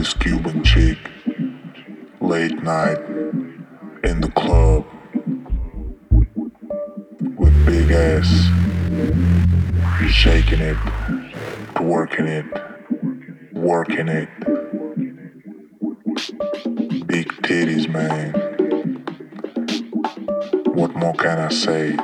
this Cuban chick late night in the club with big ass. shaking it, twerking it, working it. Big titties, man. What more can I say?